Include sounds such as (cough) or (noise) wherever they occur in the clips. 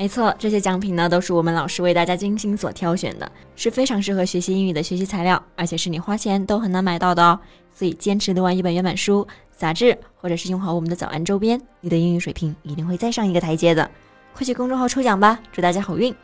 没错，这些奖品呢都是我们老师为大家精心所挑选的，是非常适合学习英语的学习材料，而且是你花钱都很难买到的哦。所以坚持读完一本原版书、杂志，或者是用好我们的早安周边，你的英语水平一定会再上一个台阶的。快去公众号抽奖吧，祝大家好运！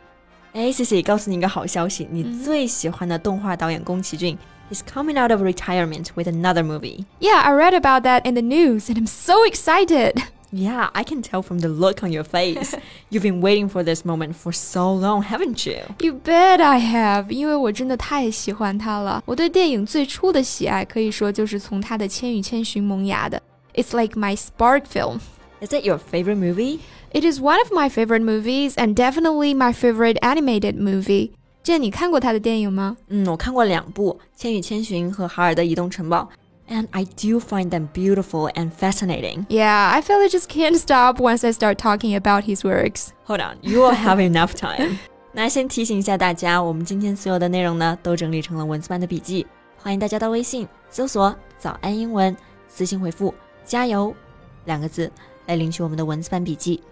哎，C C，告诉你一个好消息，你最喜欢的动画导演宫崎骏。He's coming out of retirement with another movie. Yeah, I read about that in the news and I'm so excited. Yeah, I can tell from the look on your face. (laughs) You've been waiting for this moment for so long, haven't you? You bet I have. 因为我真的太喜欢他了。我对电影最初的喜爱可以说就是从他的《千与千寻》萌芽的。It's like my spark film. Is it your favorite movie? It is one of my favorite movies and definitely my favorite animated movie. 这你看过他的电影吗？嗯，我看过两部《千与千寻》和《哈尔的移动城堡》。 and I do find them beautiful and fascinating. Yeah, I feel I just can't stop once I start talking about his works. Hold on, you will have enough time. (laughs) 那先提醒一下大家，我们今天所有的内容呢，都整理成了文字版的笔记，欢迎大家到微信搜索“早安英文”，私信回复“加油”两个字来领取我们的文字版笔记。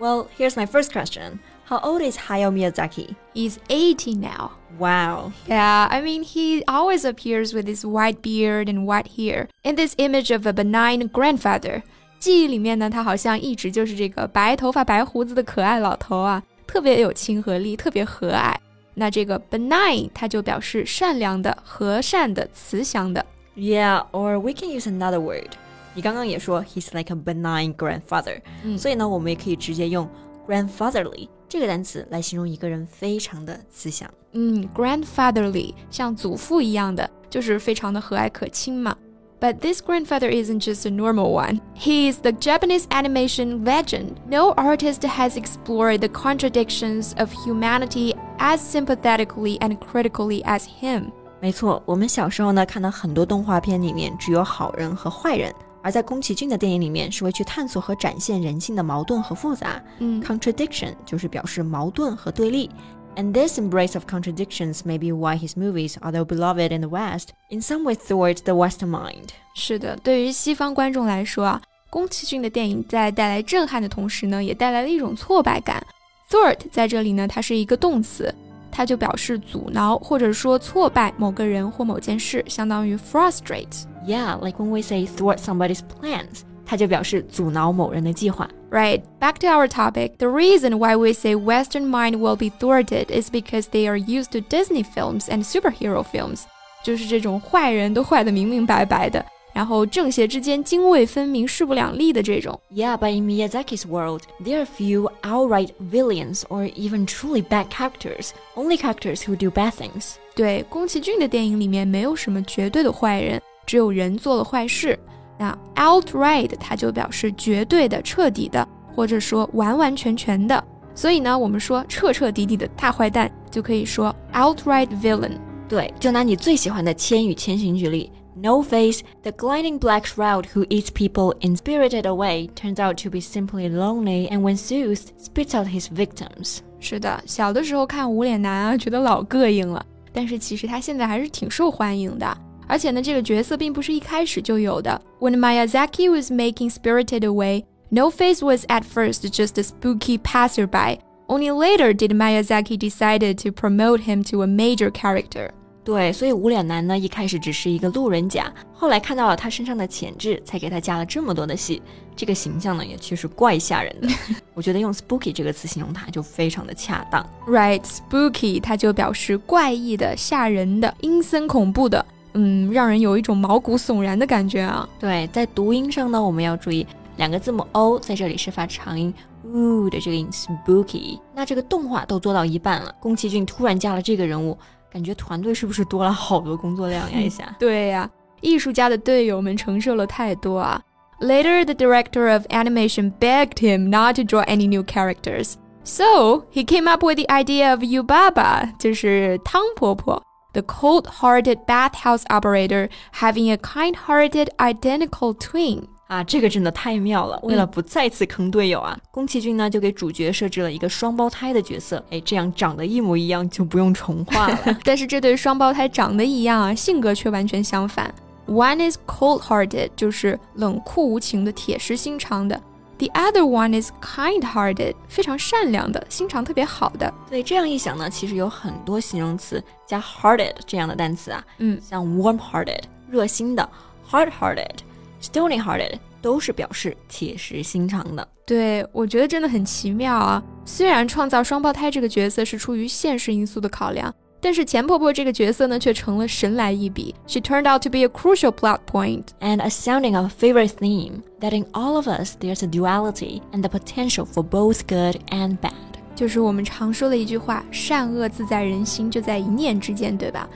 Well, here's my first question. How old is Hayao Miyazaki? He's 80 now. Wow. Yeah, I mean, he always appears with his white beard and white hair in this image of a benign grandfather. 记忆里面呢，他好像一直就是这个白头发、白胡子的可爱老头啊，特别有亲和力，特别和蔼。那这个 benign 它就表示善良的、和善的、慈祥的。Yeah, or we can use another word. 你刚刚也说 he's like a benign grandfather，、嗯、所以呢，我们也可以直接用 grandfatherly 这个单词来形容一个人非常的慈祥。嗯，grandfatherly 像祖父一样的，就是非常的和蔼可亲嘛。But this grandfather isn't just a normal one. He is the Japanese animation legend. No artist has explored the contradictions of humanity as sympathetically and critically as him. 没错，我们小时候呢看到很多动画片里面只有好人和坏人。 而在宫崎骏的电影里面，是会去探索和展现人性的矛盾和复杂。嗯，contradiction 就是表示矛盾和对立。And this embrace of contradictions may be why his movies, although beloved in the West, in some way thwart the Western mind. 是的，对于西方观众来说啊，宫崎骏的电影在带来震撼的同时呢，也带来了一种挫败感。Thwart 在这里呢，它是一个动词，它就表示阻挠或者说挫败某个人或某件事，相当于 frustrate。yeah, like when we say thwart somebody's plans, 它就表示阻挠某人的计划。Right. Back to our topic. The reason why we say Western mind will be thwarted is because they are used to Disney films and superhero films. 就是这种坏人都坏得明明白白的，然后正邪之间泾渭分明、势不两立的这种。Yeah, but in Miyazaki's world, there are few outright villains or even truly bad characters. Only characters who do bad things. 对，宫崎骏的电影里面没有什么绝对的坏人。 只有人做了坏事，那 outright 它就表示绝对的、彻底的，或者说完完全全的。所以呢，我们说彻彻底底的大坏蛋，就可以说 outright villain。对，就拿你最喜欢的《千与千寻》举例，No Face, the gliding black shroud who eats people in spirited away, turns out to be simply lonely, and when soothed, spits out his victims。是的，小的时候看无脸男啊，觉得老膈应了，但是其实他现在还是挺受欢迎的。而且呢，这个角色并不是一开始就有的。When Miyazaki was making Spirited Away, No Face was at first just a spooky passerby. Only later did Miyazaki decided to promote him to a major character. 对，所以无脸男呢一开始只是一个路人甲，后来看到了他身上的潜质，才给他加了这么多的戏。这个形象呢也确实怪吓人的，我觉得用 spooky 这个词形容他就非常的恰当。Right, spooky 它就表示怪异的、吓人的、阴森恐怖的。嗯，让人有一种毛骨悚然的感觉啊。对，在读音上呢，我们要注意两个字母 o 在这里是发长音 u 的这个音，spooky。那这个动画都做到一半了，宫崎骏突然加了这个人物，感觉团队是不是多了好多工作量呀？一下。(laughs) 对呀，艺术家的队友们承受了太多啊。Later, the director of animation begged him not to draw any new characters, so he came up with the idea of Yubaba，就是汤婆婆。The cold-hearted bathhouse operator having a kind-hearted identical twin. 啊，这个真的太妙了！为了不再次坑队友啊，宫崎骏呢就给主角设置了一个双胞胎的角色，哎，这样长得一模一样就不用重画了。(laughs) 但是这对双胞胎长得一样啊，性格却完全相反。One is cold-hearted，就是冷酷无情的、铁石心肠的。The other one is kind-hearted，非常善良的，心肠特别好的。对，这样一想呢，其实有很多形容词加 hearted 这样的单词啊，嗯，像 warm-hearted 热心的，hard-hearted。Stony-hearted 都是表示铁石心肠的。对，我觉得真的很奇妙啊！虽然创造双胞胎这个角色是出于现实因素的考量，但是钱婆婆这个角色呢，却成了神来一笔。She turned out to be a crucial plot point and a sounding of a favorite theme that in all of us there's a duality and the potential for both good and bad。就是我们常说的一句话：善恶自在人心，就在一念之间，对吧？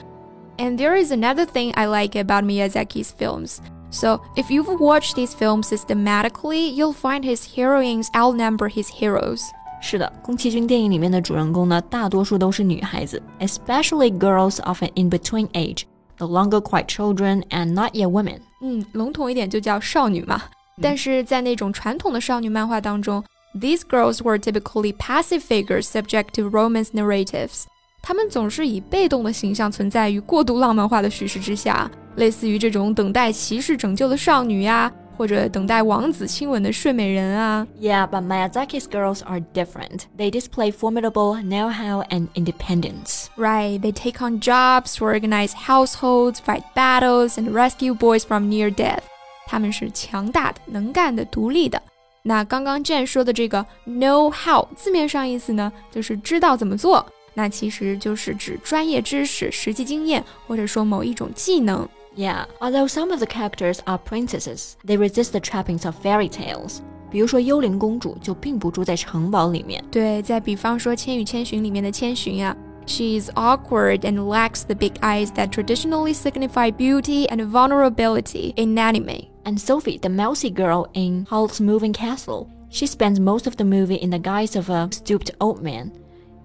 And there is another thing I like about Miyazaki's films. So, if you've watched these films systematically, you'll find his heroines outnumber his heroes. 是的，宫崎骏电影里面的主人公呢，大多数都是女孩子，especially girls of an in-between age, no longer quite children and not yet women。嗯，笼统一点就叫少女嘛。但是在那种传统的少女漫画当中，these girls were typically passive figures subject to romance narratives。她们总是以被动的形象存在于过度浪漫化的叙事之下。类似于这种等待骑士拯救的少女呀，或者等待王子亲吻的睡美人啊。Yeah, but Miyazaki's girls are different. They display formidable know-how and independence. Right, they take on jobs to organize households, fight battles, and rescue boys from near death. 他们是强大的、能干的、独立的。那刚刚 Jane 说的这个 know how，字面上意思呢，就是知道怎么做。那其实就是指专业知识、实际经验，或者说某一种技能。 yeah, although some of the characters are princesses, they resist the trappings of fairy tales. 比如说，幽灵公主就并不住在城堡里面。对，再比方说《千与千寻》里面的千寻啊，She is awkward and lacks the big eyes that traditionally signify beauty and vulnerability in anime. And Sophie, the mousy girl in Howl's Moving Castle, she spends most of the movie in the guise of a stooped old man.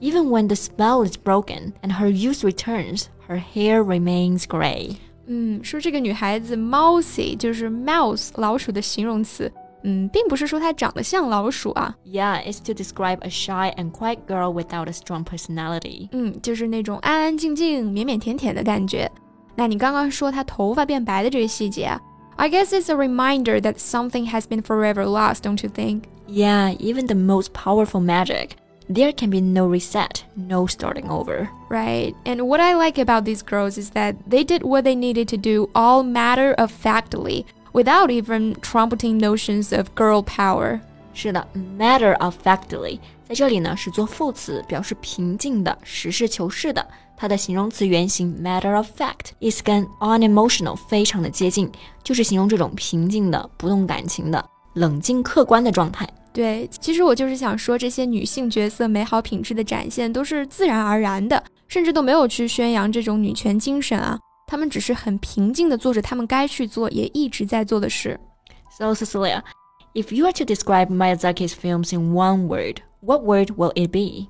Even when the spell is broken and her youth returns, her hair remains gray. 嗯，说这个女孩子 mousy 就是 mouse 老鼠的形容词。嗯，并不是说她长得像老鼠啊。Yeah, it's to describe a shy and quiet girl without a strong personality. 嗯，就是那种安安静静、腼腼腆腆的感觉。那你刚刚说她头发变白的这个细节啊，I guess it's a reminder that something has been forever lost, don't you think? Yeah, even the most powerful magic there can be no reset, no starting over. Right. And what I like about these girls is that they did what they needed to do all matter of factly, without even trumpeting notions of girl power. 是的，matter of factly 在这里呢是做副词，表示平静的、实事求是的。它的形容词原形 matter of fact 意思跟 unemotional 非常的接近，就是形容这种平静的、不动感情的、冷静客观的状态。 对，其实我就是想说，这些女性角色美好品质的展现都是自然而然的，甚至都没有去宣扬这种女权精神啊。她们只是很平静的做着她们该去做，也一直在做的事。So Cecilia, if you are to describe Miyazaki's films in one word, what word will it be?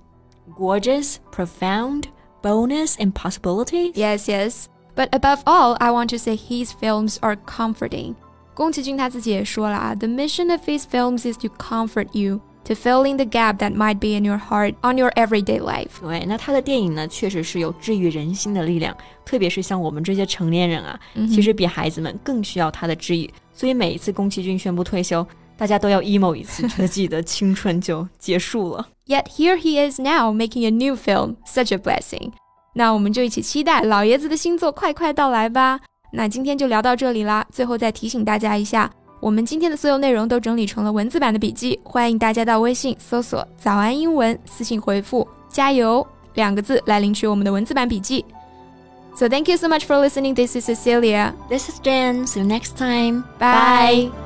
Gorgeous, profound, bonus, and possibility? Yes, yes. But above all, I want to say his films are comforting. 宫崎骏他自己也说了啊，The mission of his films is to comfort you. To fill in the gap that might be in your heart on your everyday life。对，那他的电影呢，确实是有治愈人心的力量，特别是像我们这些成年人啊，嗯、其实比孩子们更需要他的治愈。所以每一次宫崎骏宣布退休，大家都要 emo 一次，觉得自己的青春就结束了。Yet here he is now making a new film, such a blessing。那我们就一起期待老爷子的新作快快到来吧。 那今天就聊到这里啦。最后再提醒大家一下，我们今天的所有内容都整理成了文字版的笔记，欢迎大家到微信搜索“早安英文”，私信回复“加油”两个字来领取我们的文字版笔记。So thank you so much for listening. This is Cecilia. This is Jen. See you next time. Bye.